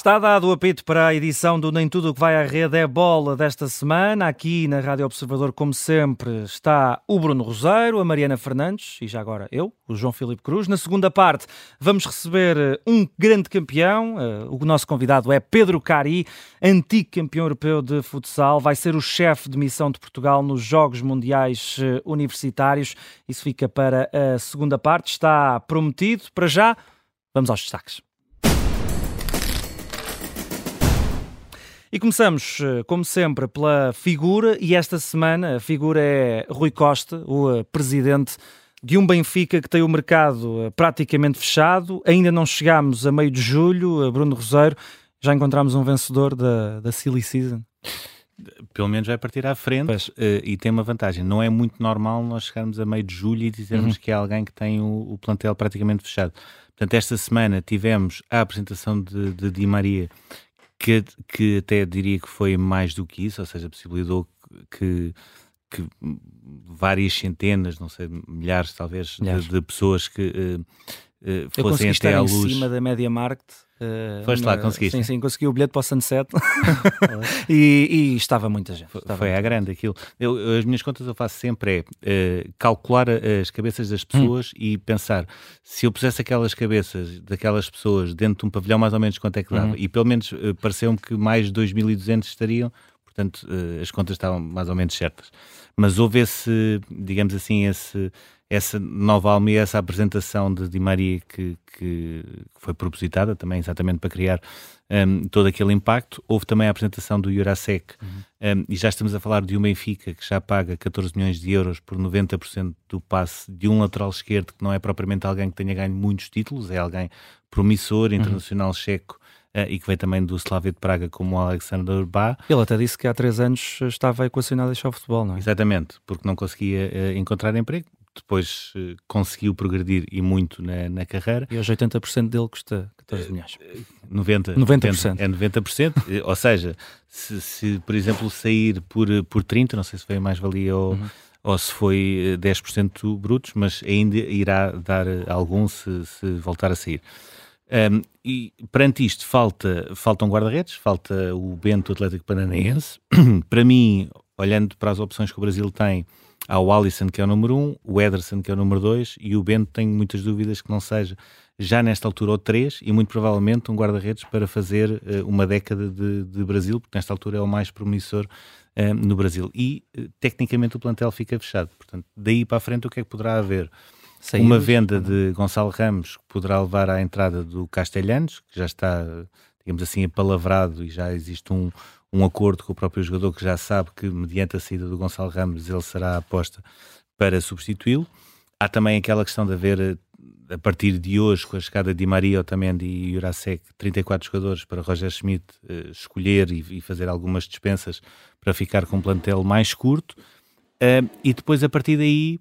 Está dado o apito para a edição do Nem Tudo o que vai à rede é bola desta semana. Aqui na Rádio Observador, como sempre, está o Bruno Roseiro, a Mariana Fernandes e já agora eu, o João Filipe Cruz. Na segunda parte, vamos receber eh, um grande campeão. Eh, o nosso convidado é Pedro Cari, antigo campeão europeu de futsal. Vai ser o chefe de missão de Portugal nos Jogos Mundiais eh, Universitários. Isso fica para a segunda parte. Está prometido. Para já, vamos aos destaques. E começamos, eh, como sempre, pela figura, e esta semana a figura é Rui Costa, o eh, presidente de um Benfica que tem o mercado eh, praticamente fechado. Ainda não chegámos a meio de julho, Bruno Roseiro, já encontramos um vencedor da, da Silly Season. Pelo menos vai partir à frente uh, e tem uma vantagem. Não é muito normal nós chegarmos a meio de julho e dizermos uhum. que há alguém que tem o, o, plantel praticamente fechado. Portanto, esta semana tivemos a apresentação de, de Di Maria, que, que até diria que foi mais do que isso, ou seja, possibilitou que, que várias centenas, não sei, milhares talvez, milhares. De, de, pessoas que uh, fossem até à luz. em cima da Media Market Uh, Foste lá, conseguiste? Sim, sim, consegui o bilhete para o Sunset e, e, estava muita gente. Estava foi à grande aquilo. Eu, as minhas contas eu faço sempre é uh, calcular as cabeças das pessoas hum. e pensar se eu pusesse aquelas cabeças daquelas pessoas dentro de um pavilhão, mais ou menos quanto é que dava. Uhum. E pelo menos uh, pareceu-me que mais de 2.200 estariam, portanto as contas estavam mais ou menos certas. Mas houve esse, digamos assim, esse essa nova alma e essa apresentação de Di Maria que, que foi propositada também exatamente para criar um, todo aquele impacto. Houve também a apresentação do Jurasek uhum. um, e já estamos a falar de um Benfica que já paga 14 milhões de euros por 90% do passe de um lateral esquerdo que não é propriamente alguém que tenha ganho muitos títulos, é alguém promissor, uhum. internacional uhum. checo e que veio também do Slavia de Praga como o Alexander Bá. Ele até disse que há três anos estava equacionado a deixar o futebol, não é? Exatamente, porque não conseguia uh, encontrar emprego depois uh, conseguiu progredir e muito na, na, carreira. E hoje 80% dele custa 14 milhões. 90%. 90%. É 90%. ou seja, se, se, por exemplo sair por, por 30%, não sei se foi mais-valia ou, uhum. ou se foi 10% brutos, mas ainda irá dar algum se, se voltar a sair. Um, e perante isto falta, faltam guarda-redes, falta o Bento Atlético Paranaense. para mim, olhando para as opções que o Brasil tem, Há o Alisson, que é o número 1, um, o Ederson, que é o número 2, e o Bento tenho muitas dúvidas que não seja já nesta altura o 3 e muito provavelmente um guarda-redes para fazer uh, uma década de, de, Brasil, porque nesta altura é o mais promissor uh, no Brasil. E uh, tecnicamente o plantel fica fechado. Portanto, daí para a frente o que é que poderá haver? Uma venda de Gonçalo Ramos que poderá levar à entrada do Castelhanos, que já está, digamos assim, apalavrado e já existe um, um acordo com o próprio jogador que já sabe que, mediante a saída do Gonçalo Ramos, ele será aposta para substituí-lo. Há também aquela questão de haver, a partir de hoje, com a chegada de Maria, Otamendi e Jurasek, 34 jogadores para Roger Schmidt uh, escolher e, fazer algumas dispensas para ficar com um plantel mais curto. Uh, e depois, a partir daí,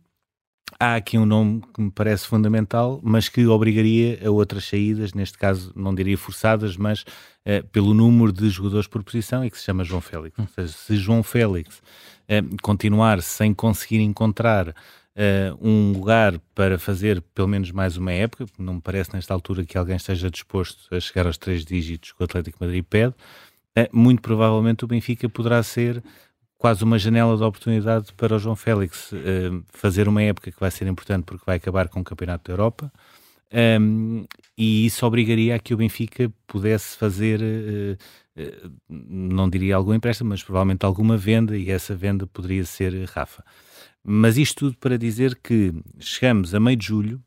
há aqui um nome que me parece fundamental, mas que obrigaria a outras saídas, neste caso não diria forçadas, mas uh, pelo número de jogadores por posição e que se chama João Félix. Hum. Ou seja, se João Félix uh, continuar sem conseguir encontrar uh, um lugar para fazer pelo menos mais uma época, não me parece nesta altura que alguém esteja disposto a chegar aos três dígitos que o Atlético Madrid pede, muito provavelmente o Benfica poderá ser quase uma janela de oportunidade para o João Félix uh, fazer uma época que vai ser importante porque vai acabar com o Campeonato da Europa um, e isso obrigaria a que o Benfica pudesse fazer, uh, uh, não diria algum empréstimo, mas provavelmente alguma venda e essa venda poderia ser Rafa. Mas isto tudo para dizer que chegamos a meio de julho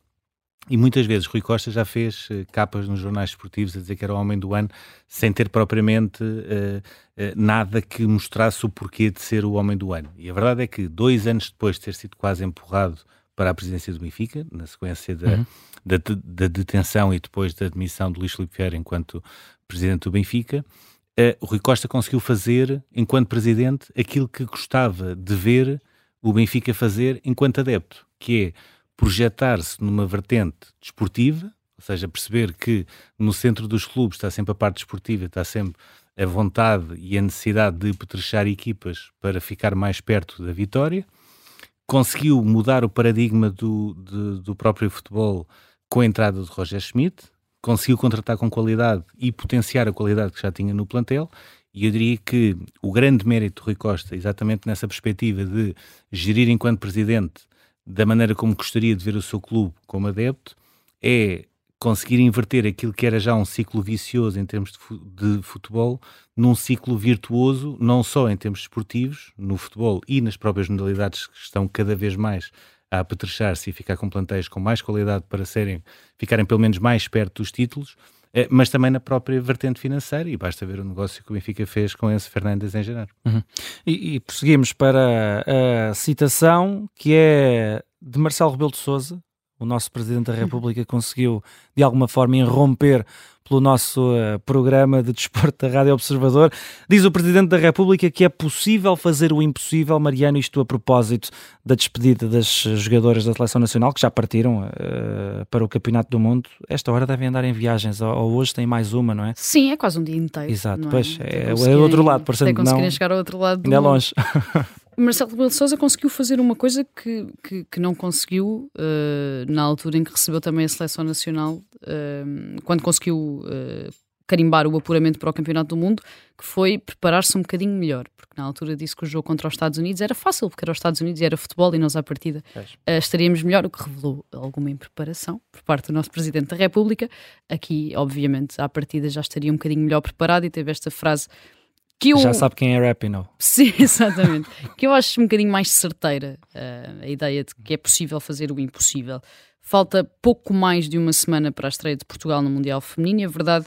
e muitas vezes Rui Costa já fez uh, capas nos jornais esportivos a dizer que era o homem do ano, sem ter propriamente uh, uh, nada que mostrasse o porquê de ser o homem do ano. E a verdade é que, dois anos depois de ter sido quase empurrado para a presidência do Benfica, na sequência da, uhum. da, da, detenção e depois da admissão de Luís Filipe Vieira enquanto presidente do Benfica, uh, Rui Costa conseguiu fazer, enquanto presidente, aquilo que gostava de ver o Benfica fazer enquanto adepto, que é projetar-se numa vertente desportiva, ou seja, perceber que no centro dos clubes está sempre a parte desportiva, está sempre a vontade e a necessidade de petrechar equipas para ficar mais perto da vitória. Conseguiu mudar o paradigma do, de, do próprio futebol com a entrada de Roger Schmidt, conseguiu contratar com qualidade e potenciar a qualidade que já tinha no plantel. E eu diria que o grande mérito do Rui Costa, exatamente nessa perspectiva de gerir enquanto presidente da maneira como gostaria de ver o seu clube como adepto, é conseguir inverter aquilo que era já um ciclo vicioso em termos de futebol num ciclo virtuoso, não só em termos esportivos, no futebol e nas próprias modalidades que estão cada vez mais a apetrechar-se e ficar com plantéis com mais qualidade para serem, ficarem pelo menos mais perto dos títulos, mas também na própria vertente financeira, e basta ver o negócio que o Benfica fez com esse Fernandes em janeiro. Uhum. E, e prosseguimos para a citação que é de Marcelo Rebelo de Souza, o nosso Presidente da República conseguiu, de alguma forma, irromper pelo nosso uh, programa de desporto da Rádio Observador. Diz o Presidente da República que é possível fazer o impossível, Mariano, isto a propósito da despedida das jogadoras da Seleção Nacional, que já partiram uh, para o Campeonato do Mundo. Esta hora devem andar em viagens, ou, ou, hoje tem mais uma, não é? Sim, é quase um dia inteiro. Exato, é? pois, é, é o outro lado, por exemplo, não... chegar ao outro lado do Ainda é longe. Marcelo Rebelo de Sousa conseguiu fazer uma coisa que, que, que não conseguiu uh, na altura em que recebeu também a seleção nacional, uh, quando conseguiu uh, carimbar o apuramento para o Campeonato do Mundo, que foi preparar-se um bocadinho melhor, porque na altura disse que o jogo contra os Estados Unidos era fácil, porque era os Estados Unidos e era futebol e nós à partida estaríamos melhor, o que revelou alguma impreparação por parte do nosso Presidente da República. Aqui, obviamente, à partida já estaria um bocadinho melhor preparado e teve esta frase que eu... Já sabe quem é Rapino. Sim, exatamente. que eu acho um bocadinho mais certeira uh, a ideia de que é possível fazer o impossível. Falta pouco mais de uma semana para a estreia de Portugal no Mundial Feminino e a verdade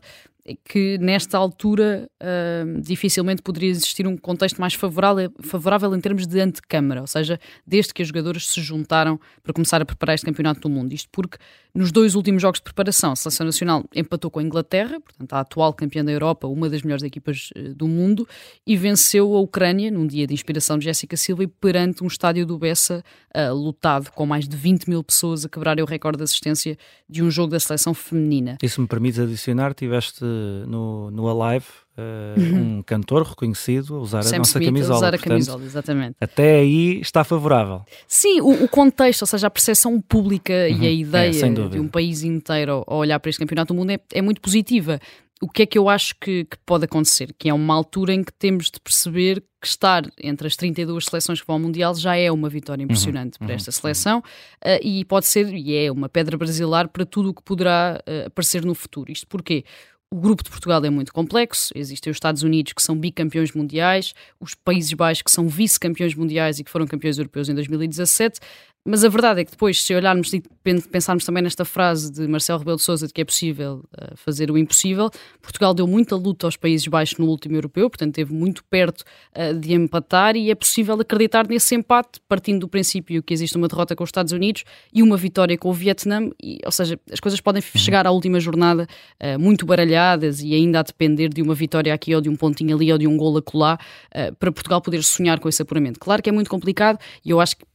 que nesta altura uh, dificilmente poderia existir um contexto mais favorável, favorável em termos de antecâmara, ou seja, desde que as jogadoras se juntaram para começar a preparar este campeonato do mundo. Isto porque nos dois últimos jogos de preparação, a Seleção Nacional empatou com a Inglaterra, portanto a atual campeã da Europa, uma das melhores equipas uh, do mundo, e venceu a Ucrânia num dia de inspiração de Jéssica Silva e perante um estádio do Bessa uh, com mais de 20 mil pessoas a quebrarem o recorde de assistência de um jogo da seleção feminina. Se me permites adicionar, tiveste no, no Alive uh, um cantor reconhecido a usar Sam a nossa Smith, camisola. A usar a Portanto, camisola, exatamente. Até aí está favorável. Sim, o, o contexto, ou seja, a percepção pública uhum. e a ideia é, de um país inteiro a olhar para este campeonato do mundo é, é muito positiva o que é que eu acho que, que, pode acontecer? Que é uma altura em que temos de perceber que estar entre as 32 seleções que vão ao Mundial já é uma vitória uhum, impressionante uhum, para esta seleção uh, e pode ser, e é uma pedra brasileira para tudo o que poderá uh, aparecer no futuro. Isto porquê? O grupo de Portugal é muito complexo. Existem os Estados Unidos, que são bicampeões mundiais, os Países Baixos, que são vice-campeões mundiais e que foram campeões europeus em 2017. Mas a verdade é que depois, se olharmos e pensarmos também nesta frase de Marcelo Rebelo de Sousa de que é possível uh, fazer o impossível, Portugal deu muita luta aos Países Baixos no último europeu, portanto esteve muito perto uh, de empatar e é possível acreditar nesse empate, partindo do princípio que existe uma derrota com os Estados Unidos e uma vitória com o Vietnã, e, ou seja, as coisas podem uhum. chegar à última jornada uh, muito baralhadas e ainda a depender de uma vitória aqui ou de um pontinho ali ou de um gol acolá para Portugal poder sonhar com esse apuramento. Claro que é muito complicado e eu acho que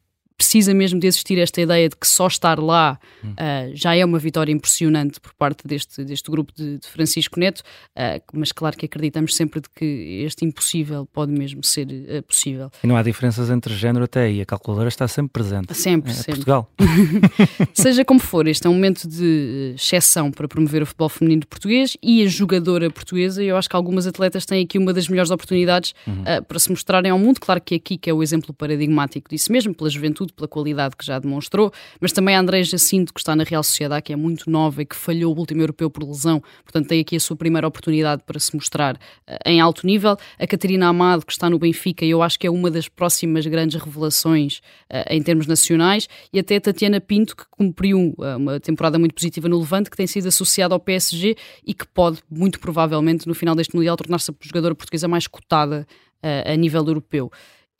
precisa mesmo de existir esta ideia de que só estar lá uh, já é uma vitória impressionante por parte deste, deste grupo de, de Francisco Neto, uh, mas claro que acreditamos sempre de que este impossível pode mesmo ser uh, possível. E não há diferenças entre género até aí, a calculadora está sempre presente. Sempre, é, sempre. Portugal. Seja como for, este é um momento de exceção para promover o futebol feminino português e a jogadora portuguesa, eu acho que algumas atletas têm aqui uma das melhores oportunidades uhum. para se mostrarem ao mundo, claro que aqui que é o exemplo paradigmático disso mesmo, pela juventude pela qualidade que já demonstrou, mas também a André Jacinto, que está na Real Sociedade, que é muito nova e que falhou o último europeu por lesão, portanto tem aqui a sua primeira oportunidade para se mostrar uh, em alto nível. A Catarina Amado, que está no Benfica, eu acho que é uma das próximas grandes revelações uh, em termos nacionais, e até a Tatiana Pinto, que cumpriu uh, uma temporada muito positiva no Levante, que tem sido associada ao PSG e que pode, muito provavelmente, no final deste Mundial, tornar-se a jogadora portuguesa mais cotada a nível europeu.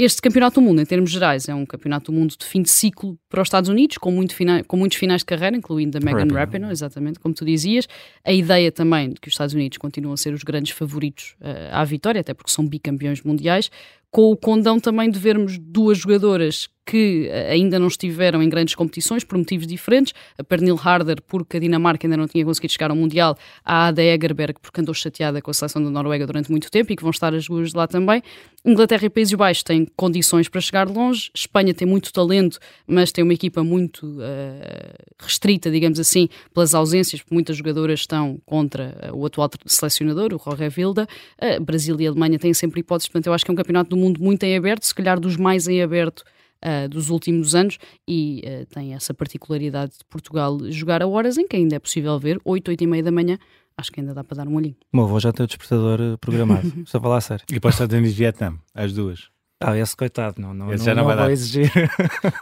Este Campeonato do Mundo, em termos gerais, é um Campeonato do Mundo de fim de ciclo para os Estados Unidos, com, muito fina, com muitos finais de carreira, incluindo a Megan Rapinoe, exatamente, como tu dizias. A ideia também de que os Estados Unidos continuam a ser os grandes favoritos uh, à vitória, até porque são bicampeões mundiais, com o condão também de vermos duas jogadoras que eh, ainda não estiveram em grandes competições por motivos diferentes. A Pernil Harder, porque a Dinamarca ainda não tinha conseguido chegar ao Mundial. A Ada Egerberg, porque andou chateada com a seleção da Noruega durante muito tempo e que vão estar as duas lá também. Inglaterra e Países Baixos têm condições para chegar longe. Espanha tem muito talento, mas tem uma equipa muito uh, restrita, digamos assim, pelas ausências, porque muitas jogadoras estão contra uh, o atual selecionador, o Jorge Vilda. Uh, Brasil e Alemanha têm sempre hipóteses, portanto, eu acho que é um campeonato do mundo muito em aberto, se calhar dos mais em aberto uh, dos últimos anos e uh, tem essa particularidade de Portugal jogar a horas em que ainda é possível ver, 8, 8 e meia da manhã. Acho que ainda dá para dar um olhinho. Meu avô já tem o despertador eh, programado, só falar a sério. E para os Estados Unidos e Vietnã, às duas. Ah, esse coitado, não, não, esse não, já não, vai exigir.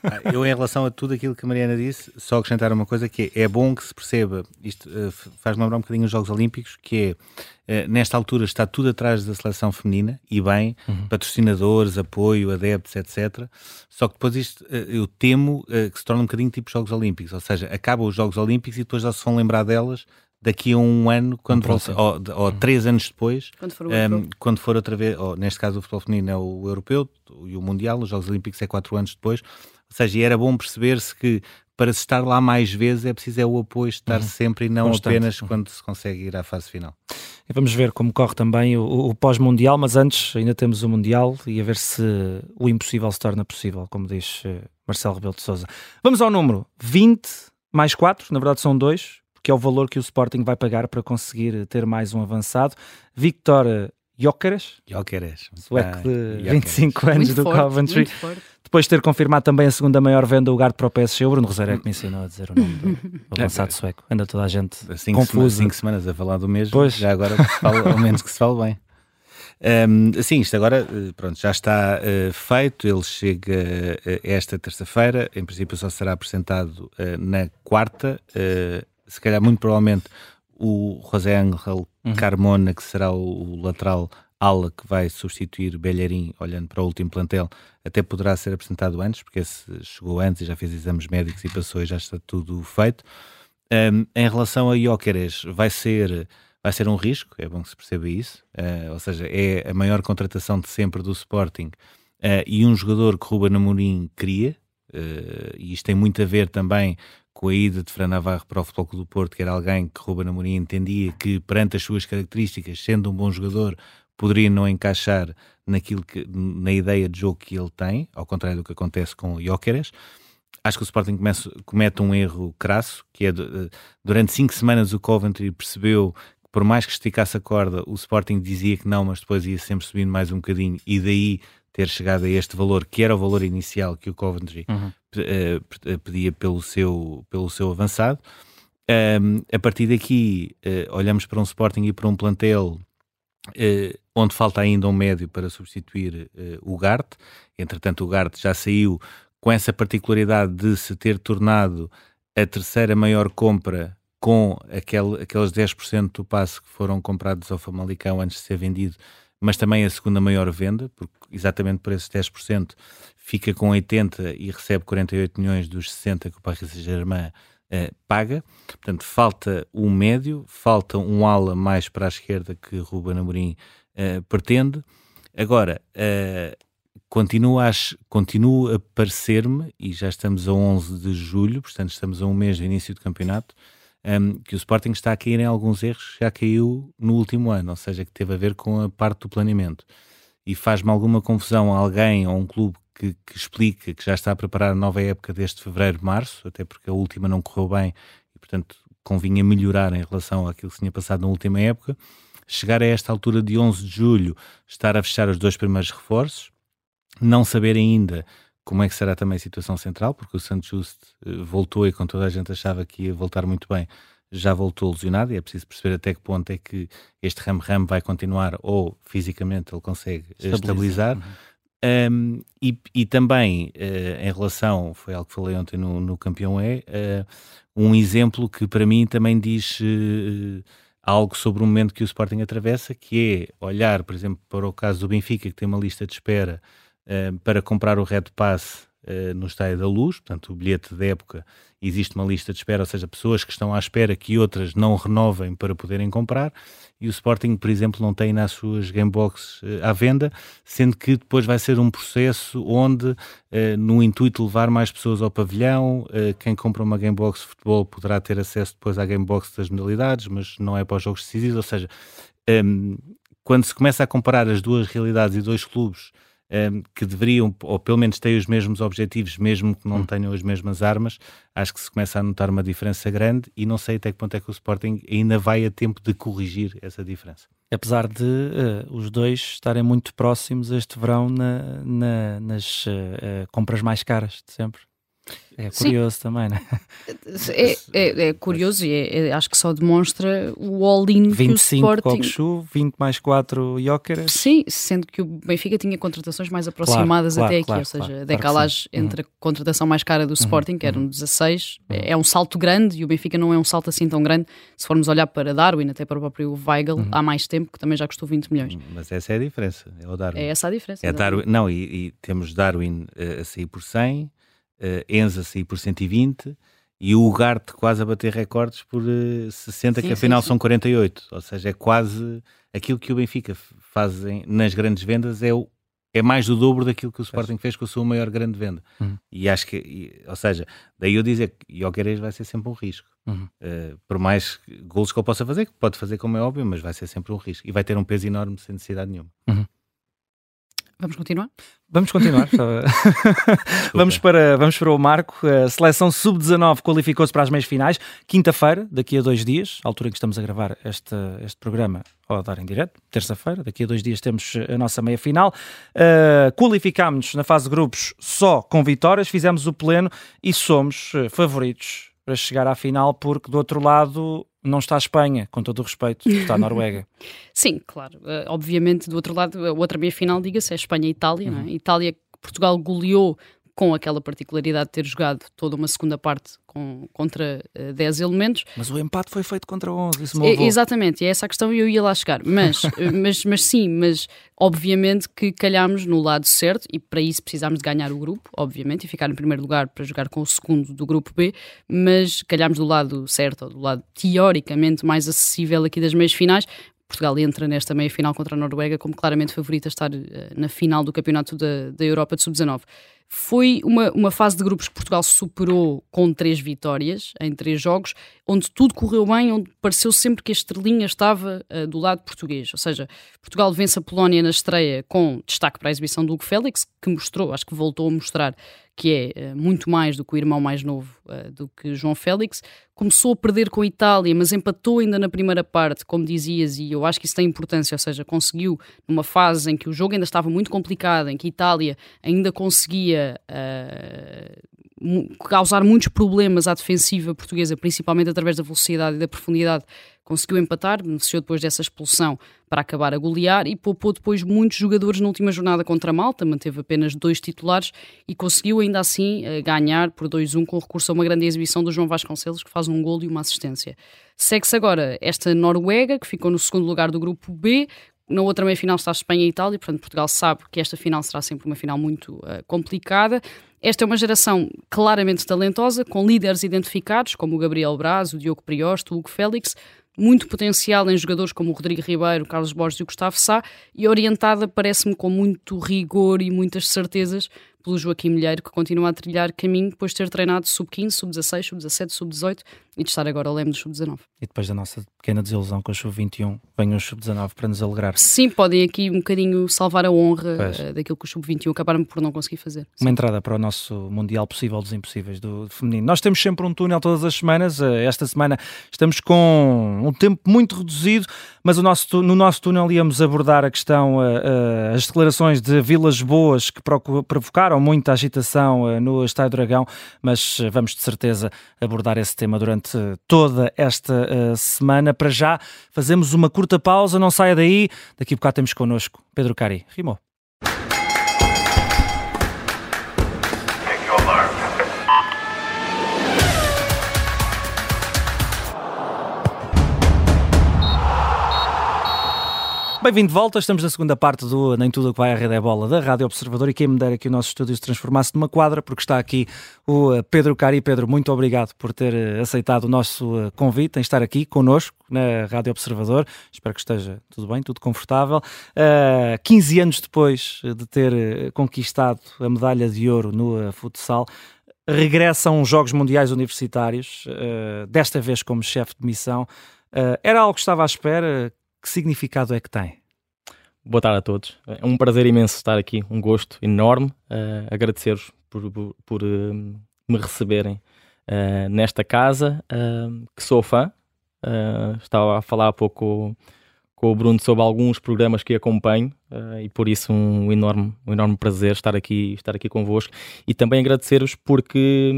Ah, Eu, em relação a tudo aquilo que a Mariana disse, só acrescentar uma coisa que é, é bom que se perceba, isto uh, faz-me lembrar um bocadinho os Jogos Olímpicos, que é, uh, nesta altura está tudo atrás da seleção feminina, e bem, uhum. patrocinadores, apoio, adeptos, etc. Só que depois isto, uh, eu temo que se torne um bocadinho tipo Jogos Olímpicos, ou seja, acabam os Jogos Olímpicos e depois já se vão lembrar delas daqui a um ano, quando você, ou, ou, três anos depois, quando for, um, ehm, quando for outra vez, ou, neste caso o futebol feminino é o europeu e o mundial, os Jogos Olímpicos é quatro anos depois, ou seja, era bom perceber-se que para se estar lá mais vezes é preciso é o apoio estar uhum. sempre e não Constante. apenas quando se consegue ir à fase final. E vamos ver como corre também o, o pós-mundial, mas antes ainda temos o mundial e a ver se o impossível se torna possível, como diz eh, Marcelo Rebelo de Sousa. Vamos ao número 20 mais 4, na verdade são dois que é o valor que o Sporting vai pagar para conseguir ter mais um avançado. Victor Jóqueres, Jóqueres. sueco de Jóqueres. 25 anos muito do forte, Coventry. Depois de ter confirmado também a segunda maior venda, o lugar para o PSG, o Bruno Rosário é que mencionou a dizer o nome do é, avançado é. sueco. Anda toda a gente cinco confusa. Semanas, cinco semanas a falar do mesmo, pois. já agora fala, ao menos que se fale bem. Um, sim, isto agora eh, pronto, já está uh, feito. Ele chega uh, esta terça-feira. Em princípio, só será apresentado uh, na quarta. Se calhar, muito provavelmente, o José Ángel Carmona, que será o, lateral ala que vai substituir Bellerin, olhando para o último plantel, até poderá ser apresentado antes, porque esse chegou antes e já fez exames médicos e passou e já está tudo feito. Um, em relação a Jóqueres, vai ser, vai ser um risco, é bom que se perceba isso, uh, ou seja, é a maior contratação de sempre do Sporting uh, e um jogador que Ruben Amorim queria, uh, e isto tem muito a ver também com a ida de Fran Navarro para o Futebol Clube do Porto, que era alguém que Ruben Amorim entendia que, perante as suas características, sendo um bom jogador, poderia não encaixar naquilo que, na ideia de jogo que ele tem, ao contrário do que acontece com o Jóqueres. Acho que o Sporting comece, comete um erro crasso, que é de- durante cinco semanas o Coventry percebeu que por mais que esticasse a corda, o Sporting dizia que não, mas depois ia sempre subindo mais um bocadinho e daí ter chegado a este valor, que era o valor inicial que o Coventry Uhum. eh, pe- pedia pelo seu, pelo seu avançado. Um, a partir daqui, eh, olhamos para um Sporting e para um plantel eh, onde falta ainda um médio para substituir eh, o Garte. Entretanto, o Garte já saiu com essa particularidade de se ter tornado a terceira maior compra com aquele, aqueles 10% do passe que foram comprados ao Famalicão antes de ser vendido, mas também a segunda maior venda, porque exatamente por esses 10% fica com 80 e recebe 48 milhões dos 60 que o Paris Saint-Germain eh, paga. Portanto, falta um médio, falta um ala mais para a esquerda que Ruben Amorim eh, pretende. Agora, eh, continua a, a parecer-me, e já estamos a 11 de julho, portanto estamos a um mês do início do campeonato, um, que o Sporting está a cair em alguns erros, já caiu no último ano, ou seja, que teve a ver com a parte do planeamento. E faz-me alguma confusão alguém ou um clube que, que explica que já está a preparar a nova época desde fevereiro, março, até porque a última não correu bem e, portanto, convinha melhorar em relação àquilo que se tinha passado na última época. Chegar a esta altura de 11 de julho, estar a fechar os dois primeiros reforços, não saber ainda como é que será também a situação central, porque o Santos Just eh, voltou e quando toda a gente achava que ia voltar muito bem, já voltou lesionado e é preciso perceber até que ponto é que este ram-ram vai continuar ou fisicamente ele consegue eh, Estabilizar. estabilizar. Um, e, e também eh, em relação, foi algo que falei ontem no, no Campeão É, eh, um exemplo que para mim também diz eh, algo sobre o momento que o Sporting atravessa, que é olhar, por exemplo, para o caso do Benfica, que tem uma lista de espera eh, para comprar o Red Pass uh, no Estádio da Luz, portanto, o bilhete da época existe uma lista de espera, ou seja, pessoas que estão à espera que outras não renovem para poderem comprar, e o Sporting, por exemplo, não tem nas suas gameboxes uh, à venda, sendo que depois vai ser um processo onde, uh, no intuito de levar mais pessoas ao pavilhão, uh, quem compra uma gamebox de futebol poderá ter acesso depois à gamebox das modalidades, mas não é para os jogos decisivos, ou seja, um, ehm, quando se começa a comparar as duas realidades e dois clubes um, ehm, que deveriam, ou pelo menos têm os mesmos objetivos, mesmo que não hum. tenham as mesmas armas, acho que se começa a notar uma diferença grande e não sei até que ponto é que o Sporting ainda vai a tempo de corrigir essa diferença. Apesar de uh, os dois estarem muito próximos este verão na, na, nas uh, uh, compras mais caras de sempre. É curioso Sim. também, né? é, é, é curioso e é, é, acho que só demonstra o all-in que o Sporting... 25 20 mais 4 Jóqueras. Sim, sendo que o Benfica tinha contratações mais aproximadas claro, até claro, aqui, claro, ou seja, a decalagem entre uhum. a contratação mais cara do uhum, Sporting, uhum. que eram 16, uhum. é um salto grande e o Benfica não é um salto assim tão grande. Se formos olhar para Darwin, até para o próprio Weigl, uhum. há mais tempo, que também já custou 20 milhões. Mas essa é a diferença, é o Darwin. É essa a diferença. É Darwin, não, e, e temos Darwin uh, a sair por 100 uh, Enza sair por 120 e o Ugarte quase a bater recordes por uh, eh, 60, sim, que afinal sim, sim. são 48. Ou seja, é quase aquilo que o Benfica faz nas grandes vendas é, o, é mais do dobro daquilo que o Sporting fez com a sua maior grande venda. Uhum. E acho que, e, ou seja, daí eu dizer que Jokeres vai ser sempre um risco. Uhum. Uh, por mais gols que ele possa fazer, que pode fazer como é óbvio, mas vai ser sempre um risco. E vai ter um peso enorme sem necessidade nenhuma. Uhum. Vamos continuar? Vamos continuar. vamos, para, vamos para o Marco. A seleção sub-19 qualificou-se para as meias finais. Quinta-feira, daqui a dois dias, a altura em que estamos a gravar este, este programa, ou a dar em direto, terça-feira, daqui a dois dias temos a nossa meia final. Uh, Qualificámos-nos na fase de grupos só com vitórias, fizemos o pleno e somos uh, favoritos para chegar à final, porque do outro lado não está a Espanha, com todo o respeito, está a Noruega. Sim, claro. Uh, obviamente, do outro lado, a outra meia-final, diga-se, é Espanha e Itália. Uhum. É? Itália, Portugal goleou com aquela particularidade de ter jogado toda uma segunda parte com, contra uh, eh, 10 elementos. Mas o empate foi feito contra 11, isso é, Exatamente, é essa a questão e eu ia lá chegar. Mas, eh, mas, mas sim, mas obviamente que calhámos no lado certo e para isso precisámos de ganhar o grupo, obviamente, e ficar em primeiro lugar para jogar com o segundo do grupo B, mas calhámos do lado certo, ou do lado teoricamente mais acessível aqui das meias finais, Portugal entra nesta meia final contra a Noruega como claramente favorita a estar uh, na final do Campeonato da, da Europa de Sub-19. Foi uma, uma fase de grupos que Portugal superou com três vitórias em três jogos, onde tudo correu bem, onde pareceu sempre que a estrelinha estava uh, do lado português. Ou seja, Portugal vence a Polónia na estreia com destaque para a exibição do Hugo Félix, que mostrou, acho que voltou a mostrar que é uh, muito mais do que o irmão mais novo uh, do que João Félix. Começou a perder com a Itália, mas empatou ainda na primeira parte, como dizias, e eu acho que isso tem importância, ou seja, conseguiu, numa fase em que o jogo ainda estava muito complicado, em que a Itália ainda conseguia uh, causar muitos problemas à defensiva portuguesa, principalmente através da velocidade e da profundidade conseguiu empatar, beneficiou depois dessa expulsão para acabar a golear e poupou depois muitos jogadores na última jornada contra a Malta, manteve apenas dois titulares e conseguiu ainda assim eh, ganhar por 2-1 com recurso a uma grande exibição do João Vasconcelos, que faz um gol e uma assistência. Segue-se agora esta Noruega, que ficou no segundo lugar do grupo B, na outra meia-final está a Espanha e Itália, portanto Portugal sabe que esta final será sempre uma final muito uh, complicada. Esta é uma geração claramente talentosa, com líderes identificados, como o Gabriel Braz, o Diogo Priosto, o Hugo Félix, muito potencial em jogadores como o Rodrigo Ribeiro, o Carlos Borges e o Gustavo Sá, e orientada, parece-me, com muito rigor e muitas certezas pelo Joaquim Milheiro, que continua a trilhar caminho depois de ter treinado sub-15, sub-16, sub-17, sub-18 e de estar agora ao leme do sub-19. E depois da nossa pequena desilusão com o sub-21, vem o sub-19 para nos alegrar. Sim, podem aqui um bocadinho salvar a honra uh, daquilo que o sub-21 acabaram por não conseguir fazer. Uma Sim. entrada para o nosso Mundial Possível dos Impossíveis do feminino. Nós temos sempre um túnel todas as semanas. Uh, esta semana estamos com um tempo muito reduzido, mas o nosso, no nosso túnel íamos abordar a questão, uh, as declarações de Vilas Boas que provocaram muita agitação no Estádio Dragão, mas vamos de certeza abordar esse tema durante durante toda esta uh, semana. Para já, fazemos uma curta pausa, não saia daí. Daqui a bocado temos connosco Pedro Cari. Rimou. Bem-vindo de volta, estamos na segunda parte do Nem Tudo o que vai à rede é bola da Rádio Observador e quem me dera que o nosso estúdio se transformasse numa quadra, porque está aqui o eh, Pedro Cari. Pedro, muito obrigado por ter eh, aceitado o nosso eh, convite em estar aqui connosco na Rádio Observador. Espero que esteja tudo bem, tudo confortável. Uh, 15 anos depois de ter conquistado a medalha de ouro no futsal, regressam os Jogos Mundiais Universitários, uh, desta vez como chefe de missão. Uh, era algo que estava à espera? Que significado é que tem? Boa tarde a todos. É um prazer imenso estar aqui, um gosto enorme. Uh, Agradecer-vos por, por, por uh, me receberem uh, nesta casa, que sou fã. estava a falar há pouco com o Bruno sobre alguns programas que acompanho e por isso um enorme, um enorme prazer estar aqui, estar aqui convosco. E também agradecer-vos porque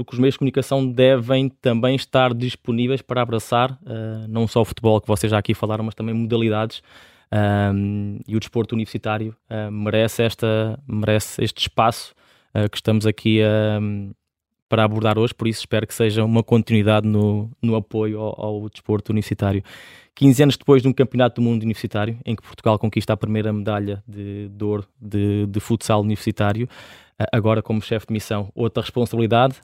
porque os meios de comunicação devem também estar disponíveis para abraçar uh, não só o futebol que vocês já aqui falaram, mas também modalidades. Um, e o desporto universitário uh, merece, esta, merece este espaço uh, que estamos aqui para abordar hoje, por isso espero que seja uma continuidade no, no apoio ao, ao desporto universitário. 15 anos depois de um campeonato do mundo universitário, em que Portugal conquista a primeira medalha de, ouro de, de futsal universitário, agora como chefe de missão, outra responsabilidade.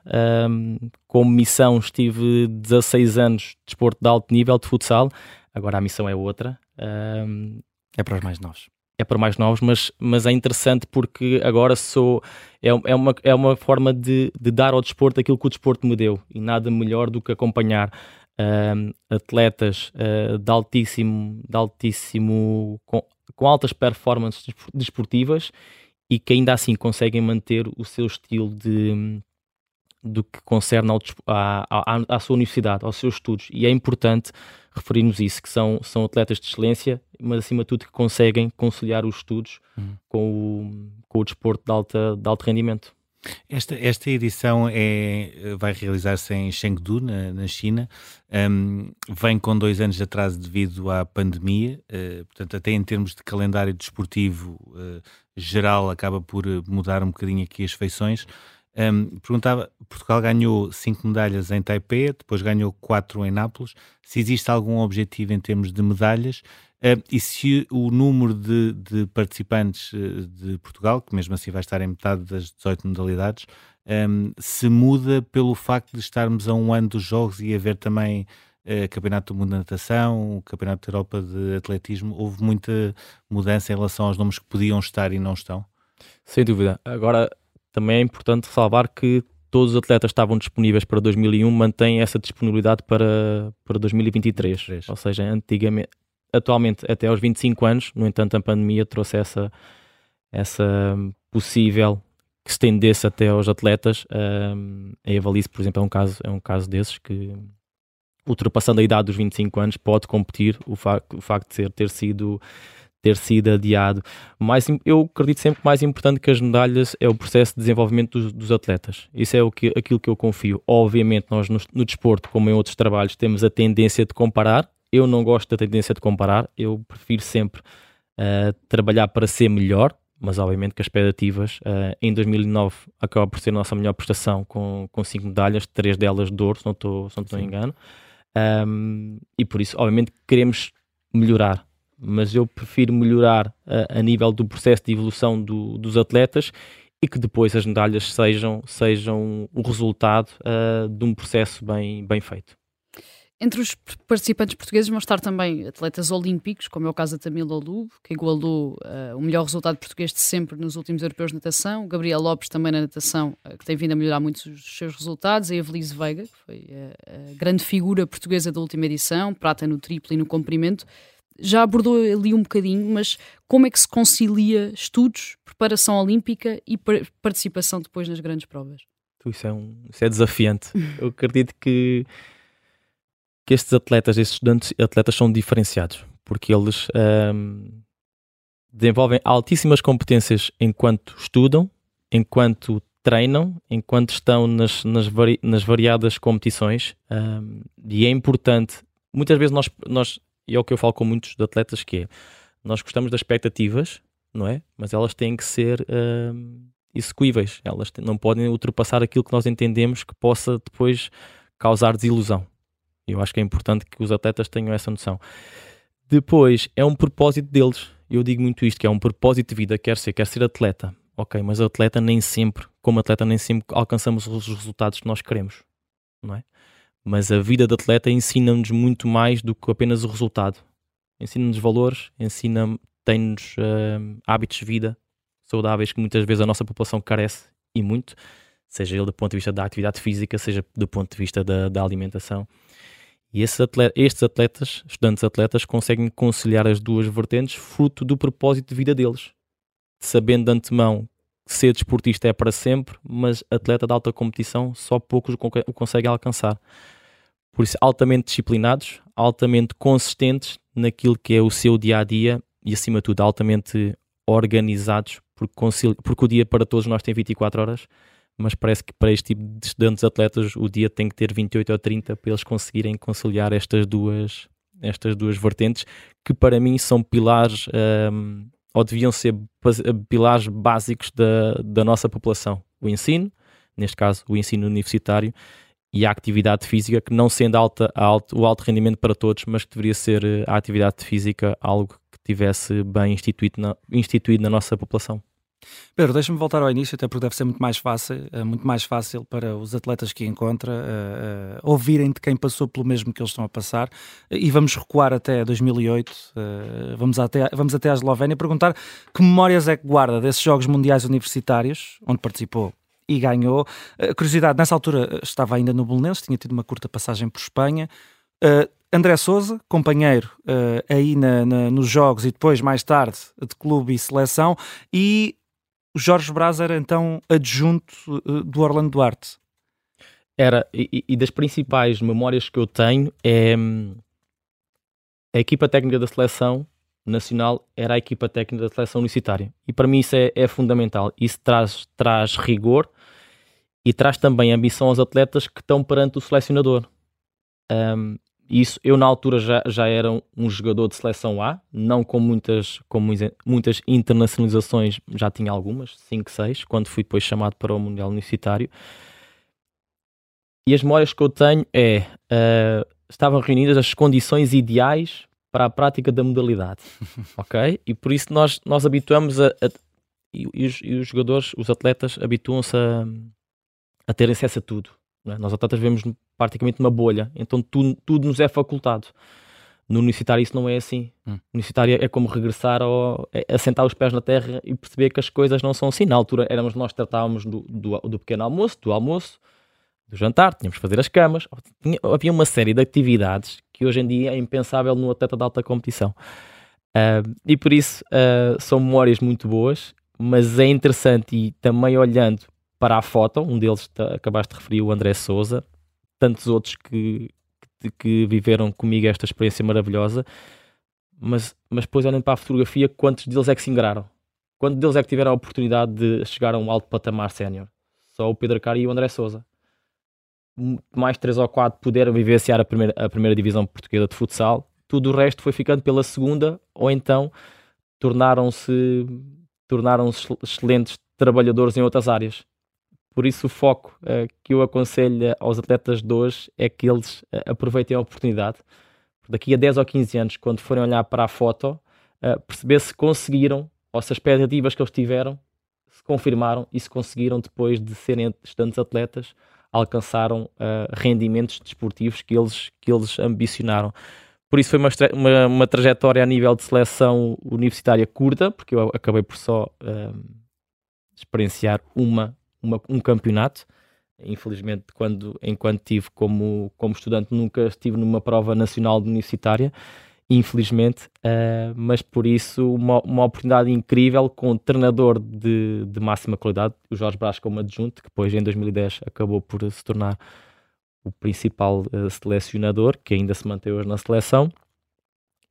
Um, como missão estive 16 anos de desporto de alto nível de futsal, agora a missão é outra. Um, é para os mais novos. É para mais novos, mas, mas é interessante porque agora sou. É, é, uma, é uma forma de, de dar ao desporto aquilo que o desporto me deu e nada melhor do que acompanhar um, atletas uh, de altíssimo, de altíssimo com, com altas performances desportivas e que ainda assim conseguem manter o seu estilo de do que concerne ao, à, à, à, sua universidade, aos seus estudos. E é importante referirmos isso, que são, são atletas de excelência, mas acima de tudo que conseguem conciliar os estudos uhum. com, o, com o desporto de, alta, de alto rendimento. Esta, esta edição é, vai realizar-se em Chengdu, na, na China. Um, vem com dois anos de atraso devido à pandemia, uh, portanto, até em termos de calendário desportivo uh, geral, acaba por mudar um bocadinho aqui as feições. Um, perguntava, Portugal ganhou cinco medalhas em Taipei, depois ganhou quatro em Nápoles. Se existe algum objetivo em termos de medalhas e se o número de, de, participantes de Portugal, que mesmo assim vai estar em metade das 18 modalidades, um, se muda pelo facto de estarmos a um ano dos Jogos e haver também uh, Campeonato do Mundo de Natação, Campeonato da Europa de Atletismo, houve muita mudança em relação aos nomes que podiam estar e não estão? Sem dúvida. Agora, também é importante ressalvar que todos os atletas estavam disponíveis para 2001, mantêm essa disponibilidade para, para 2023. 3. Ou seja, antigamente, atualmente até aos 25 anos, no entanto a pandemia trouxe essa, possível que se estendesse até aos atletas. Um, a Evalice, por exemplo, é um caso, é um caso desses que ultrapassando a idade dos 25 anos pode competir o, fa o facto de ser, ter sido ter sido adiado. Mas eu acredito sempre que mais importante que as medalhas é o processo de desenvolvimento dos, dos atletas. Isso é o que, aquilo que eu confio. Obviamente, nós no, no, desporto, como em outros trabalhos, temos a tendência de comparar. Eu não gosto da tendência de comparar, eu prefiro sempre uh, trabalhar para ser melhor, mas obviamente que as expectativas uh, em 2009 acaba por ser a nossa melhor prestação com, com cinco medalhas, três delas de ouro, se não estou, se não estou engano. Um, e por isso, obviamente, queremos melhorar mas eu prefiro melhorar a, a nível do processo de evolução do, dos atletas e que depois as medalhas sejam, sejam o resultado uh, de um processo bem, bem feito. Entre os participantes portugueses vão estar também atletas olímpicos, como é o caso da Tamila Olub, que igualou uh, o melhor resultado português de sempre nos últimos europeus de natação, o Gabriel Lopes também na natação, uh, que tem vindo a melhorar muito os seus resultados, a Evelise Veiga, que foi a grande figura portuguesa da última edição, prata no triplo e no comprimento, já abordou ali um bocadinho, mas como é que se concilia estudos, preparação olímpica e participação depois nas grandes provas? Isso é, um, isso é desafiante. Eu acredito que, que estes atletas, estes estudantes atletas são diferenciados, porque eles um, desenvolvem altíssimas competências enquanto estudam, enquanto treinam, enquanto estão nas, nas, vari, nas variadas competições, um, e é importante. Muitas vezes nós, nós e é o que eu falo com muitos atletas que é, nós gostamos das expectativas, não é? Mas elas têm que ser uh, execuíveis, elas não podem ultrapassar aquilo que nós entendemos que possa depois causar desilusão. Eu acho que é importante que os atletas tenham essa noção. Depois, é um propósito deles. Eu digo muito isto, que é um propósito de vida, quer ser, quer ser atleta. Ok, mas atleta nem sempre, como atleta nem sempre alcançamos os resultados que nós queremos, não é? Mas a vida de atleta ensina-nos muito mais do que apenas o resultado. Ensina-nos valores, ensina tem-nos uh, hábitos de vida saudáveis que muitas vezes a nossa população carece e muito, seja ele do ponto de vista da atividade física, seja do ponto de vista da, da alimentação. E atleta, estes atletas, estudantes atletas, conseguem conciliar as duas vertentes fruto do propósito de vida deles, sabendo de antemão que ser desportista é para sempre, mas atleta de alta competição só poucos o conseguem alcançar. Por isso, altamente disciplinados, altamente consistentes naquilo que é o seu dia a dia e, acima de tudo, altamente organizados, porque, porque o dia para todos nós tem 24 horas mas parece que para este tipo de estudantes atletas o dia tem que ter 28 ou 30 para eles conseguirem conciliar estas duas, estas duas vertentes, que para mim são pilares, um, ou deviam ser pilares básicos da, da nossa população. O ensino, neste caso o ensino universitário, e a atividade física, que não sendo alta, alto, o alto rendimento para todos, mas que deveria ser eh, a atividade física algo que tivesse bem instituído na, instituído na nossa população. Pedro, deixa-me voltar ao início, até porque deve ser muito mais fácil, eh, muito mais fácil para os atletas que encontra uh, uh, ouvirem de quem passou pelo mesmo que eles estão a passar. E vamos recuar até 2008, uh, vamos, até, vamos até à Eslovénia perguntar que memórias é que guarda desses Jogos Mundiais Universitários, onde participou e ganhou. curiosidade, nessa altura estava ainda no Bolonense, tinha tido uma curta passagem por Espanha. André Souza, companheiro aí na, na, nos Jogos e depois, mais tarde, de clube e seleção, e Jorge Braz era então adjunto uh, do Orlando Duarte. Era, e, e, das principais memórias que eu tenho é hum, a equipa técnica da seleção nacional era a equipa técnica da seleção universitária. E para mim isso é, é fundamental. Isso traz, traz rigor e traz também ambição aos atletas que estão perante o selecionador. Um, isso eu na altura já, já era um jogador de seleção A, não com muitas, com muitas internacionalizações, já tinha algumas, 5, 6, quando fui depois chamado para o Mundial Universitário. E as memórias que eu tenho é uh, estavam reunidas as condições ideais para a prática da modalidade, ok? E por isso nós, nós habituamos a, a e, os, e, os, jogadores, os atletas habituam-se a, a ter acesso a tudo. É? Nós atletas vemos praticamente uma bolha, então tudo, tudo nos é facultado. No universitário isso não é assim. Hum. No universitário é como regressar ao, é assentar os pés na terra e perceber que as coisas não são assim. Na altura éramos nós tratávamos do, do, do pequeno almoço, do almoço, do jantar, tínhamos que fazer as camas. Tinha, havia uma série de atividades que hoje em dia é impensável no atleta de alta competição. Uh, e por isso uh, são memórias muito boas, mas é interessante e também olhando para a foto, um deles acabaste de referir, o André Souza, tantos outros que, que, que, viveram comigo esta experiência maravilhosa, mas, mas depois olhando para a fotografia, quantos deles é que se ingraram? Quantos deles é que tiveram a oportunidade de chegar a um alto patamar sénior? Só o Pedro Cari e o André Souza. Mais três ou quatro puderam vivenciar a primeira, a primeira divisão portuguesa de futsal, tudo o resto foi ficando pela segunda, ou então tornaram-se tornaram-se excelentes trabalhadores em outras áreas. Por isso, o foco uh, que eu aconselho aos atletas de hoje é que eles uh, aproveitem a oportunidade. Daqui a 10 ou 15 anos, quando forem olhar para a foto, uh, perceber se conseguiram, ou se as expectativas que eles tiveram se confirmaram e se conseguiram, depois de serem estudantes atletas, alcançaram rendimentos desportivos que eles, que eles ambicionaram. Por isso foi uma, uma, uma, trajetória a nível de seleção universitária curta, porque eu acabei por só experienciar uma uma, um campeonato. Infelizmente, quando, enquanto tive como, como estudante, nunca estive numa prova nacional universitária, infelizmente, uh, mas por isso uma, uma oportunidade incrível com um treinador de, de máxima qualidade, o Jorge Brás como adjunto, que depois em 2010 acabou por se tornar o principal uh, selecionador, que ainda se mantém hoje na seleção,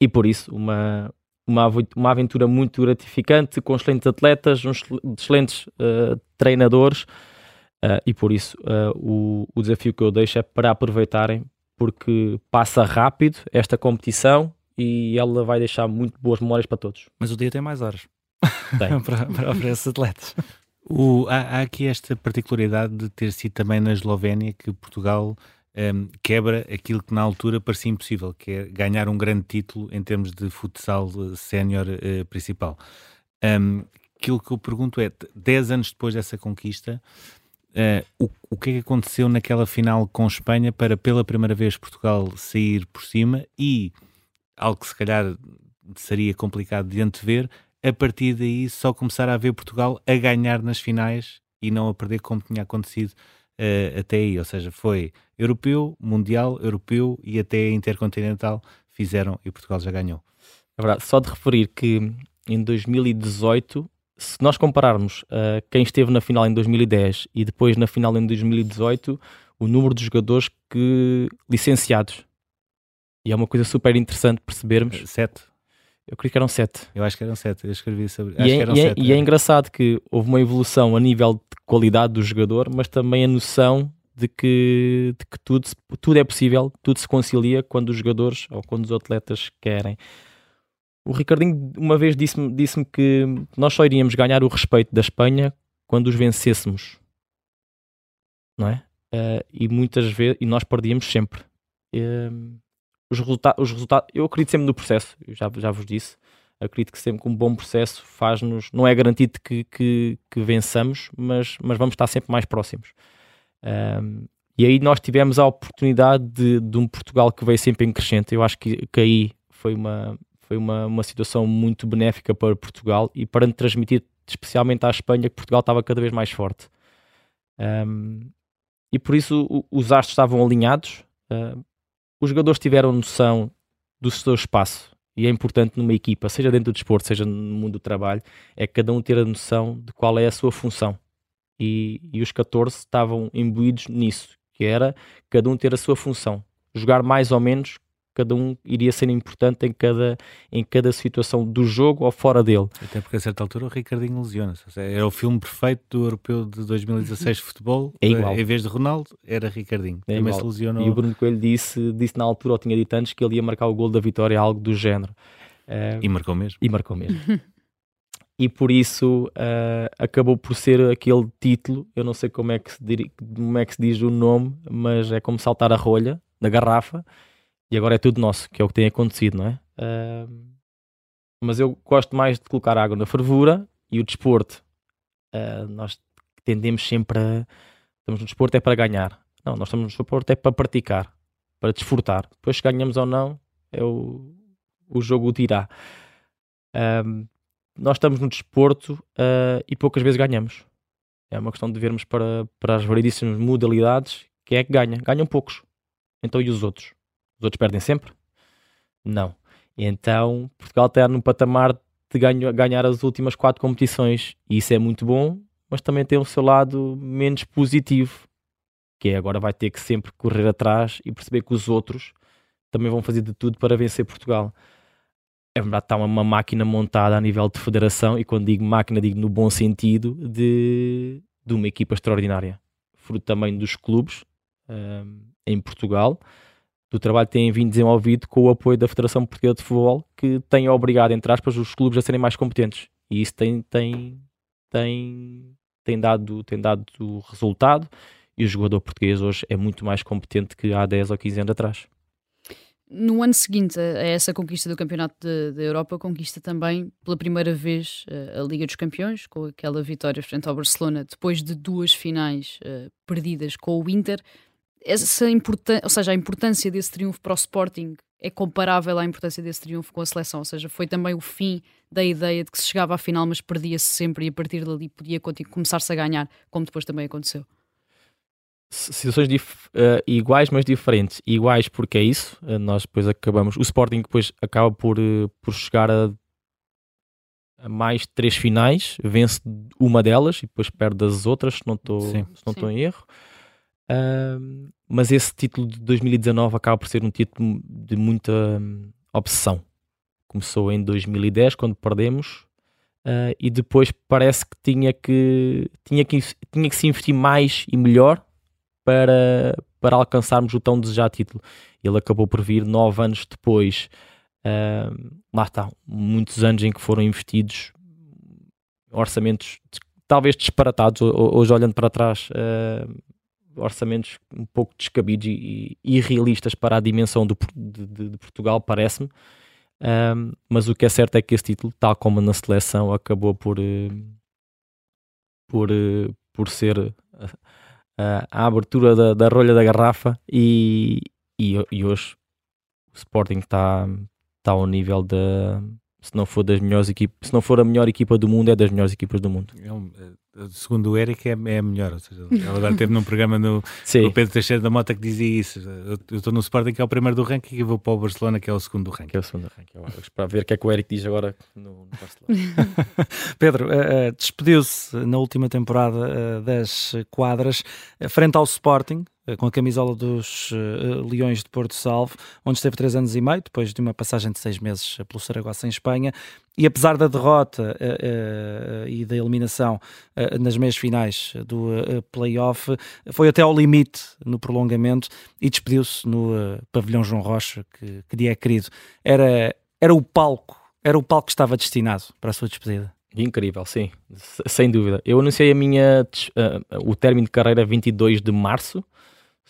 e por isso uma, uma, uma aventura muito gratificante, com excelentes atletas, uns excelentes uh, treinadores, uh, e por isso uh, o, o desafio que eu deixo é para aproveitarem, porque passa rápido esta competição e ela vai deixar muito boas memórias para todos. Mas o dia tem mais horas para, para, para esses atletas. O, há, há, aqui esta particularidade de ter sido também na Eslovénia que Portugal um, quebra aquilo que na altura parecia impossível, que é ganhar um grande título em termos de futsal eh, sénior uh, principal. Um, aquilo que eu pergunto é, 10 anos depois dessa conquista, uh, o, o que é que aconteceu naquela final com Espanha para pela primeira vez Portugal sair por cima e algo que se calhar seria complicado de antever, a partir daí só começar a ver Portugal a ganhar nas finais e não a perder como tinha acontecido uh, até aí, ou seja, foi europeu, mundial, europeu e até intercontinental fizeram e Portugal já ganhou. É verdade, só de referir que em 2018, se nós compararmos uh, quem esteve na final em 2010 e depois na final em 2018, o número de jogadores que licenciados. E é uma coisa super interessante percebermos. Eh, sete. Eu creio que eram sete. Eu acho que eram sete. Eu escrevi sobre. E, é, e, é, e é, engraçado que houve uma evolução a nível de qualidade do jogador, mas também a noção de que, de que tudo, tudo é possível, tudo se concilia quando os jogadores ou quando os atletas querem. O Ricardinho uma vez disse-me disse que nós só iríamos ganhar o respeito da Espanha quando os vencêssemos. Não é? Uh, e muitas vezes, e nós perdíamos sempre. Uh, os, resulta os resultados, eu acredito sempre no processo, já, já vos disse, acredito que sempre que um bom processo faz-nos, não é garantido que, que, que, vençamos, mas, mas vamos estar sempre mais próximos. Um, e aí nós tivemos a oportunidade de, de, um Portugal que veio sempre em crescente. Eu acho que, que aí foi uma, foi uma, uma situação muito benéfica para Portugal e para transmitir especialmente à Espanha que Portugal estava cada vez mais forte. Um, e por isso o, os astros estavam alinhados. Uh, os jogadores tiveram noção do seu espaço e é importante numa equipa, seja dentro do desporto, seja no mundo do trabalho, é cada um ter a noção de qual é a sua função. E, e os 14 estavam imbuídos nisso, que era cada um ter a sua função. Jogar mais ou menos cada um iria ser importante em cada, em cada situação do jogo ou fora dele. Até porque a certa altura o Ricardinho lesiona-se. Era o filme perfeito do europeu de 2016 de futebol. É igual. Em vez de Ronaldo, era Ricardinho. É Também igual. se lesionou. E o Bruno Coelho disse, disse na altura, ou tinha dito antes, que ele ia marcar o gol da vitória, algo do género. Uh, e marcou mesmo. E marcou mesmo. e por isso uh, acabou por ser aquele título. Eu não sei como é, que se dir, como é que se diz o nome, mas é como saltar a rolha da garrafa e agora é tudo nosso, que é o que tem acontecido, não é? Uh, mas eu gosto mais de colocar água na fervura e o desporto. Uh, nós tendemos sempre a. Estamos no desporto é para ganhar. Não, nós estamos no desporto é para praticar, para desfrutar. Depois, se ganhamos ou não, é o, o jogo o dirá. Uh, nós estamos no desporto uh, e poucas vezes ganhamos. É uma questão de vermos para, para as variedíssimas modalidades quem é que ganha. Ganham poucos. Então, e os outros? Os outros perdem sempre? Não. Então, Portugal está num patamar de ganho, ganhar as últimas quatro competições. E isso é muito bom, mas também tem o seu lado menos positivo, que é agora vai ter que sempre correr atrás e perceber que os outros também vão fazer de tudo para vencer Portugal. É verdade, está uma, máquina montada a nível de federação, e quando digo máquina, digo no bom sentido, de, de uma equipa extraordinária. Fruto também dos clubes um, em Portugal do trabalho que têm vindo desenvolvido com o apoio da Federação Portuguesa de Futebol, que tem obrigado, entre aspas, os clubes a serem mais competentes. E isso tem, tem, tem, tem, dado, tem dado resultado e o jogador português hoje é muito mais competente que há 10 ou 15 anos atrás. No ano seguinte a essa conquista do Campeonato da Europa, conquista também pela primeira vez a Liga dos Campeões, com aquela vitória frente ao Barcelona, depois de duas finais uh, perdidas com o Inter essa importância, ou seja, a importância desse triunfo para o Sporting é comparável à importância desse triunfo com a seleção, ou seja, foi também o fim da ideia de que se chegava à final, mas perdia-se sempre e a partir dali podia começar-se a ganhar, como depois também aconteceu. Situações uh, iguais, mas diferentes. Iguais porque é isso, uh, nós depois acabamos. O Sporting depois acaba por, uh, por chegar a, a, mais três finais, vence uma delas e depois perde as outras, se não estou em erro. Mas esse título de 2019 acaba por ser um título de muita um, obsessão. Começou em 2010, quando perdemos, uh, e depois parece que tinha que, tinha que tinha que se investir mais e melhor para, para alcançarmos o tão desejado título. Ele acabou por vir nove anos depois. Uh, lá está, muitos anos em que foram investidos orçamentos talvez disparatados. Hoje, olhando para trás, uh, orçamentos um pouco descabidos e, e irrealistas para a dimensão do, de, de, Portugal, parece-me. Um, mas o que é certo é que esse título, tal como na seleção, acabou por, uh, por, uh, por ser uh, a abertura da, da rolha da garrafa e, e, e hoje o Sporting está tá ao nível da se não for das melhores equipas, se não for a melhor equipa do mundo, é das melhores equipas do mundo. É um, segundo o Eric, é, é a melhor. Ou seja, ele agora teve num programa no, no Pedro Teixeira da Mota que dizia isso. Eu estou no Sporting, que é o primeiro do ranking, e vou para o Barcelona, que é o segundo do ranking. Que é o segundo do ranking. para ver o que é que o Eric diz agora no, no Barcelona. Pedro, uh, despediu-se na última temporada uh, das quadras, uh, frente ao Sporting, com a camisola dos uh, Leões de Porto Salvo, onde esteve três anos e meio, depois de uma passagem de seis meses pelo Saragossa em Espanha. E apesar da derrota uh, uh, e da eliminação nas meias finais do play-off, foi até ao limite no prolongamento e despediu-se no pavilhão João Rocha, que, que dia é querido. Era, era o palco, era o palco que estava destinado para a sua despedida. Incrível, sim, sem dúvida. Eu anunciei a minha, o término de carreira 22 de março,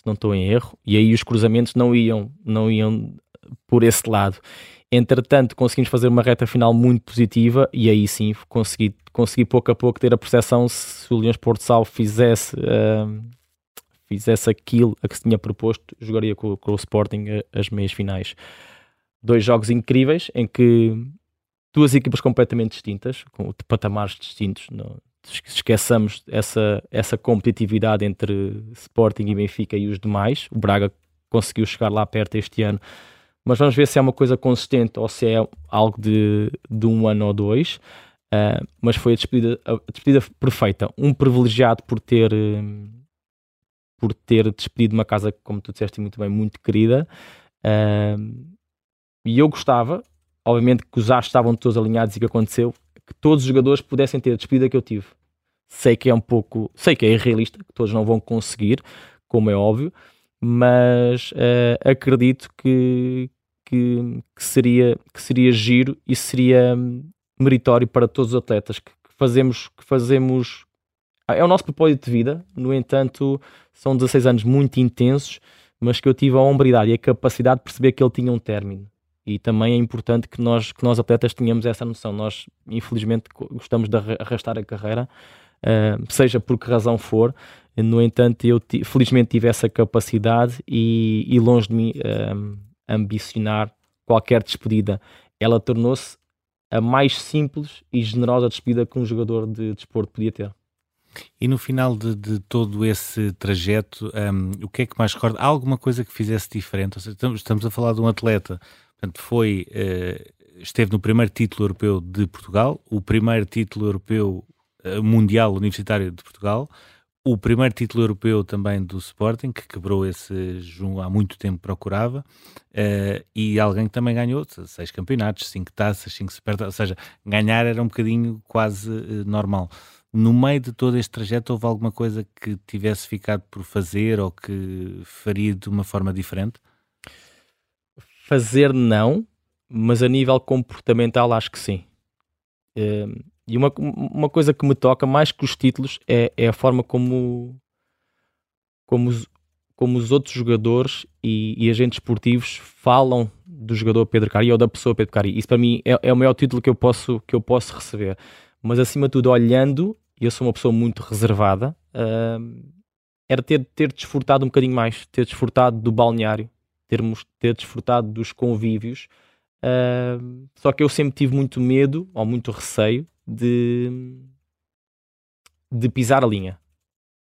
não estou em erro, e aí os cruzamentos não iam, não iam por esse lado. Entretanto, conseguimos fazer uma reta final muito positiva e aí sim consegui, consegui pouco a pouco ter a percepção se o Leões Porto Sal fizesse, uh, fizesse aquilo a que se tinha proposto, jogaria com, com o Sporting as meias finais. Dois jogos incríveis em que duas equipas completamente distintas, com patamares distintos, no, esqueçamos essa, essa competitividade entre Sporting e Benfica e os demais. O Braga conseguiu chegar lá perto este ano, mas vamos ver se é uma coisa consistente ou se é algo de, de um ano ou dois. Uh, mas foi a despedida, a despedida perfeita. Um privilegiado por ter, por ter despedido uma casa, como tu disseste muito bem, muito querida. Uh, e eu gostava, obviamente que os astros estavam todos alinhados e que aconteceu, que todos os jogadores pudessem ter a despedida que eu tive. Sei que é um pouco, sei que é irrealista, que todos não vão conseguir, como é óbvio, mas uh, acredito que, que, que, seria, que seria giro e seria meritório para todos os atletas que, que fazemos, que fazemos é o nosso propósito de vida, no entanto, são 16 anos muito intensos, mas que eu tive a hombridade e a capacidade de perceber que ele tinha um término e também é importante que nós, que nós atletas tenhamos essa noção. Nós, infelizmente, gostamos de arrastar a carreira, uh, seja por que razão for. No entanto, eu felizmente tive essa capacidade e, e longe de mim uh, ambicionar qualquer despedida. Ela tornou-se a mais simples e generosa despedida que um jogador de desporto podia ter. E no final de, de todo esse trajeto, um, o que é que mais recorda? Há alguma coisa que fizesse diferente? Seja, estamos, estamos a falar de um atleta Portanto, foi, uh, esteve no primeiro título europeu de Portugal, o primeiro título europeu uh, mundial universitário de Portugal, o primeiro título europeu também do Sporting, que quebrou esse junho há muito tempo procurava, uh, e alguém que também ganhou seis campeonatos, cinco taças, cinco supertaças, ou seja, ganhar era um bocadinho quase uh, normal. No meio de todo este trajeto, houve alguma coisa que tivesse ficado por fazer ou que faria de uma forma diferente? Fazer não, mas a nível comportamental acho que sim. Uh, e uma, uma coisa que me toca mais que os títulos é, é a forma como, como, os, como os outros jogadores e, e, agentes esportivos falam do jogador Pedro Cari ou da pessoa Pedro Cari. Isso para mim é, é, o maior título que eu, posso, que eu posso receber. Mas acima de tudo, olhando, eu sou uma pessoa muito reservada, uh, era ter, ter desfrutado um bocadinho mais, ter desfrutado do balneário, termos ter desfrutado dos convívios. Uh, só que eu sempre tive muito medo ou muito receio de, de pisar a linha.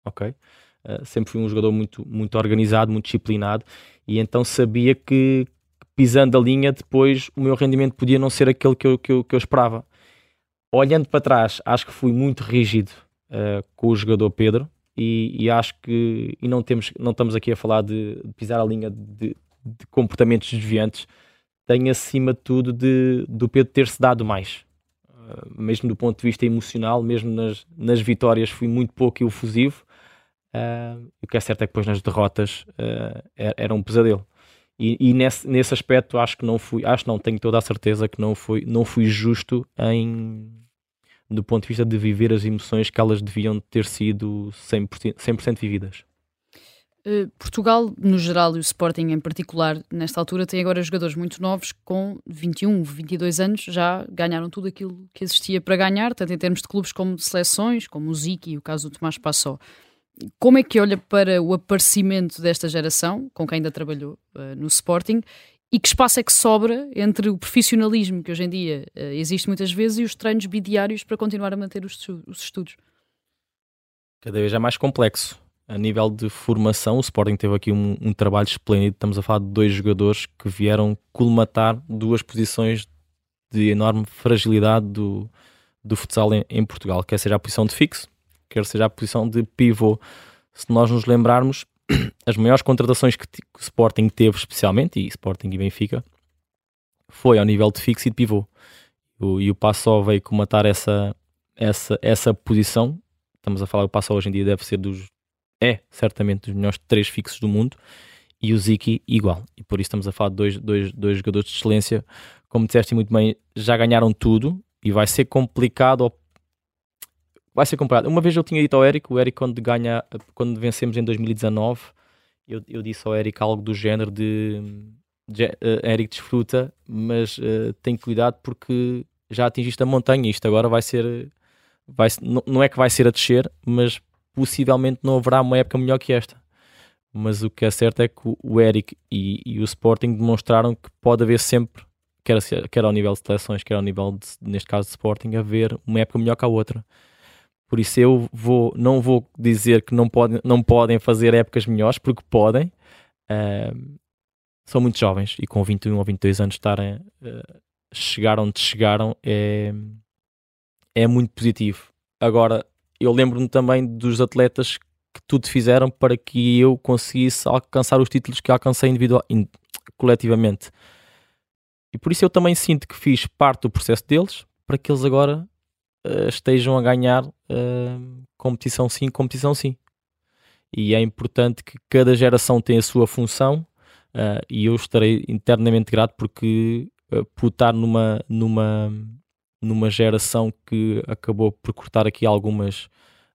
Ok? Uh, sempre fui um jogador muito, muito organizado, muito disciplinado e então sabia que pisando a linha depois o meu rendimento podia não ser aquele que eu, que eu, que eu esperava. Olhando para trás, acho que fui muito rígido uh, com o jogador Pedro e, e, acho que e não, temos, não estamos aqui a falar de, de pisar a linha de, de comportamentos desviantes, tem acima de tudo de, do Pedro ter-se dado mais. Mesmo do ponto de vista emocional, mesmo nas, nas vitórias fui muito pouco efusivo. Uh, o que é certo é que depois nas derrotas uh, era, um pesadelo. E, e, nesse, nesse aspecto acho que não fui, acho não, tenho toda a certeza que não fui, não fui justo em do ponto de vista de viver as emoções que elas deviam ter sido 100%, 100 vividas. Uh, Portugal, no geral, e o Sporting em particular, nesta altura, tem agora jogadores muito novos com 21, 22 anos, já ganharam tudo aquilo que existia para ganhar, tanto em termos de clubes como de seleções, como o Ziki e o caso do Tomás Passó. Como é que olha para o aparecimento desta geração, com quem ainda trabalhou uh, no Sporting, e que espaço é que sobra entre o profissionalismo que hoje em dia uh, existe muitas vezes e os treinos bidiários para continuar a manter os, os estudos? Cada vez é mais complexo a nível de formação, o Sporting teve aqui um, um, trabalho esplêndido. Estamos a falar de dois jogadores que vieram colmatar duas posições de enorme fragilidade do, do futsal em, em, Portugal, quer seja a posição de fixo, quer seja a posição de pivô. Se nós nos lembrarmos, as maiores contratações que, que o Sporting teve, especialmente, e Sporting e Benfica, foi ao nível de fixo e de pivô. O, e o Passo veio comatar essa, essa, essa posição. Estamos a falar, o Passo hoje em dia deve ser dos é certamente dos melhores três fixos do mundo e o Ziki igual. E por isso estamos a falar de dois, dois, dois jogadores de excelência. Como disseste muito bem, já ganharam tudo e vai ser complicado. Vai ser complicado. Uma vez eu tinha dito ao Eric, o Eric quando ganha, quando vencemos em 2019, eu, eu disse ao Eric algo do género de, de uh, Eric desfruta, mas uh, tem cuidado porque já atingiste a montanha. Isto agora vai ser, vai, não, não é que vai ser a descer, mas possivelmente não haverá uma época melhor que esta. Mas o que é certo é que o Eric e, e o Sporting demonstraram que pode haver sempre, quer, quer ao nível de seleções, quer ao nível, de, neste caso, de Sporting, haver uma época melhor que a outra. Por isso eu vou, não vou dizer que não podem, não podem fazer épocas melhores, porque podem. Uh, são muito jovens e com 21 ou 22 anos estarem, uh, chegar onde chegaram é, é muito positivo. Agora, eu lembro-me também dos atletas que tudo fizeram para que eu conseguisse alcançar os títulos que alcancei individual, in, coletivamente. E por isso eu também sinto que fiz parte do processo deles para que eles agora uh, estejam a ganhar uh, competição sim, competição sim. E é importante que cada geração tenha a sua função uh, e eu estarei internamente grato porque uh, por estar numa, numa, numa geração que acabou por cortar aqui algumas,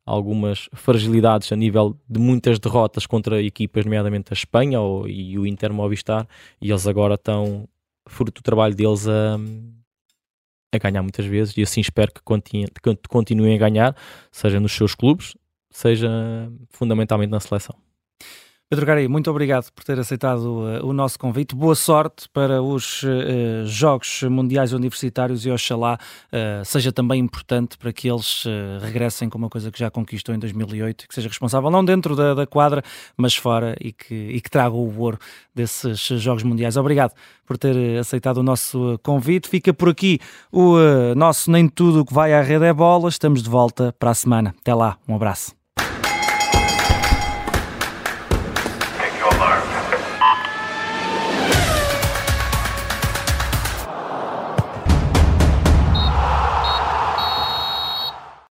algumas fragilidades a nível de muitas derrotas contra equipas, nomeadamente a Espanha ou, e o Inter Movistar, e eles agora estão, fruto do trabalho deles, a, a ganhar muitas vezes, e assim espero que continuem a ganhar, seja nos seus clubes, seja fundamentalmente na seleção. Pedro Gari, muito obrigado por ter aceitado uh, o nosso convite. Boa sorte para os uh, Jogos Mundiais Universitários e oxalá uh, seja também importante para que eles regressem com uma coisa que já conquistou em 2008, que seja responsável não dentro da, da quadra, mas fora e que, e que traga o ouro desses Jogos Mundiais. Obrigado por ter aceitado o nosso convite. Fica por aqui o nosso Nem Tudo que vai à rede é bola. Estamos de volta para a semana. Até lá, um abraço.